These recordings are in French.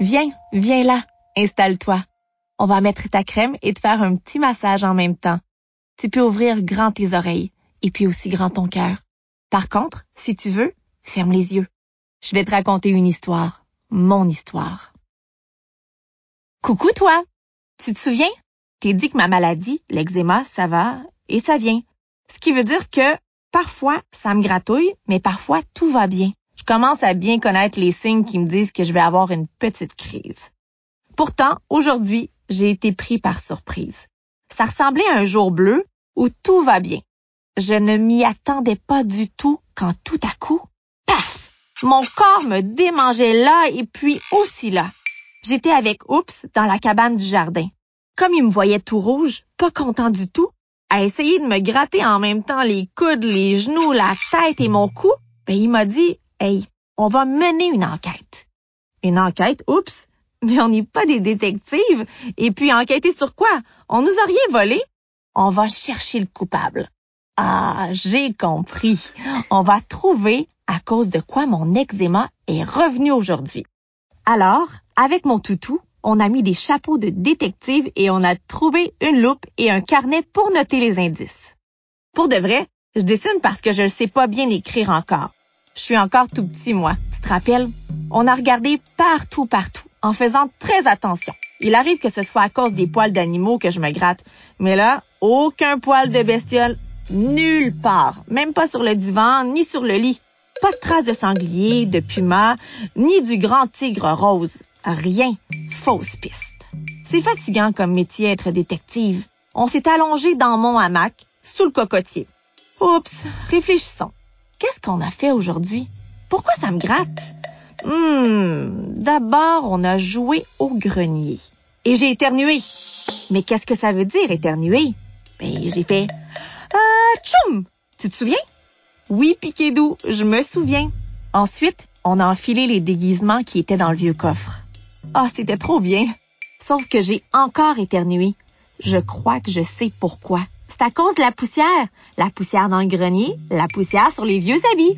Viens, viens là, installe-toi. On va mettre ta crème et te faire un petit massage en même temps. Tu peux ouvrir grand tes oreilles et puis aussi grand ton cœur. Par contre, si tu veux, ferme les yeux. Je vais te raconter une histoire, mon histoire. Coucou toi! Tu te souviens? T'es dit que ma maladie, l'eczéma, ça va et ça vient. Ce qui veut dire que parfois ça me gratouille, mais parfois tout va bien. Commence à bien connaître les signes qui me disent que je vais avoir une petite crise. Pourtant, aujourd'hui, j'ai été pris par surprise. Ça ressemblait à un jour bleu où tout va bien. Je ne m'y attendais pas du tout quand tout à coup, paf! Mon corps me démangeait là et puis aussi là. J'étais avec Oups dans la cabane du jardin. Comme il me voyait tout rouge, pas content du tout, à essayer de me gratter en même temps les coudes, les genoux, la tête et mon cou, ben il m'a dit Hey, on va mener une enquête. Une enquête, oups, mais on n'est pas des détectives. Et puis enquêter sur quoi? On nous a rien volé. On va chercher le coupable. Ah, j'ai compris. On va trouver à cause de quoi mon eczéma est revenu aujourd'hui. Alors, avec mon toutou, on a mis des chapeaux de détective et on a trouvé une loupe et un carnet pour noter les indices. Pour de vrai, je dessine parce que je ne sais pas bien écrire encore. Je suis encore tout petit, moi. Tu te rappelles? On a regardé partout, partout, en faisant très attention. Il arrive que ce soit à cause des poils d'animaux que je me gratte. Mais là, aucun poil de bestiole, nulle part. Même pas sur le divan, ni sur le lit. Pas de traces de sanglier, de puma, ni du grand tigre rose. Rien. Fausse piste. C'est fatigant comme métier être détective. On s'est allongé dans mon hamac, sous le cocotier. Oups, réfléchissons. Qu'est-ce qu'on a fait aujourd'hui? Pourquoi ça me gratte? Hmm, d'abord, on a joué au grenier. Et j'ai éternué. Mais qu'est-ce que ça veut dire, éternuer? Ben, j'ai fait, ah, tchoum! Tu te souviens? Oui, Piquedou, je me souviens. Ensuite, on a enfilé les déguisements qui étaient dans le vieux coffre. Ah, c'était trop bien. Sauf que j'ai encore éternué. Je crois que je sais pourquoi. C'est à cause de la poussière. La poussière dans le grenier, la poussière sur les vieux habits.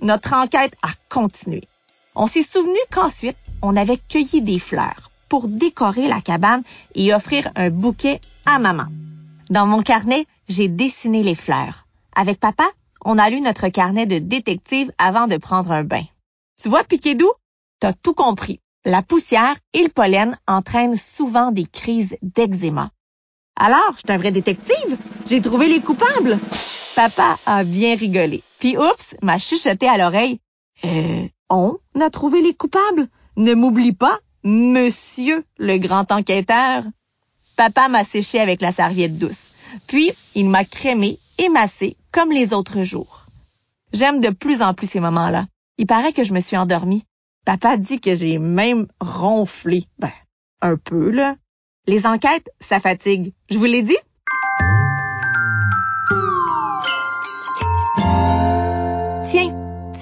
Notre enquête a continué. On s'est souvenu qu'ensuite, on avait cueilli des fleurs pour décorer la cabane et offrir un bouquet à maman. Dans mon carnet, j'ai dessiné les fleurs. Avec papa, on a lu notre carnet de détective avant de prendre un bain. Tu vois, Piquedou? T'as tout compris. La poussière et le pollen entraînent souvent des crises d'eczéma. Alors, je suis un vrai détective? J'ai trouvé les coupables. Papa a bien rigolé. Puis oups, m'a chuchoté à l'oreille. Euh, on a trouvé les coupables? Ne m'oublie pas, monsieur le grand enquêteur. Papa m'a séché avec la serviette douce. Puis, il m'a crémé et massé comme les autres jours. J'aime de plus en plus ces moments-là. Il paraît que je me suis endormie. Papa dit que j'ai même ronflé. Ben, un peu, là. Les enquêtes, ça fatigue. Je vous l'ai dit?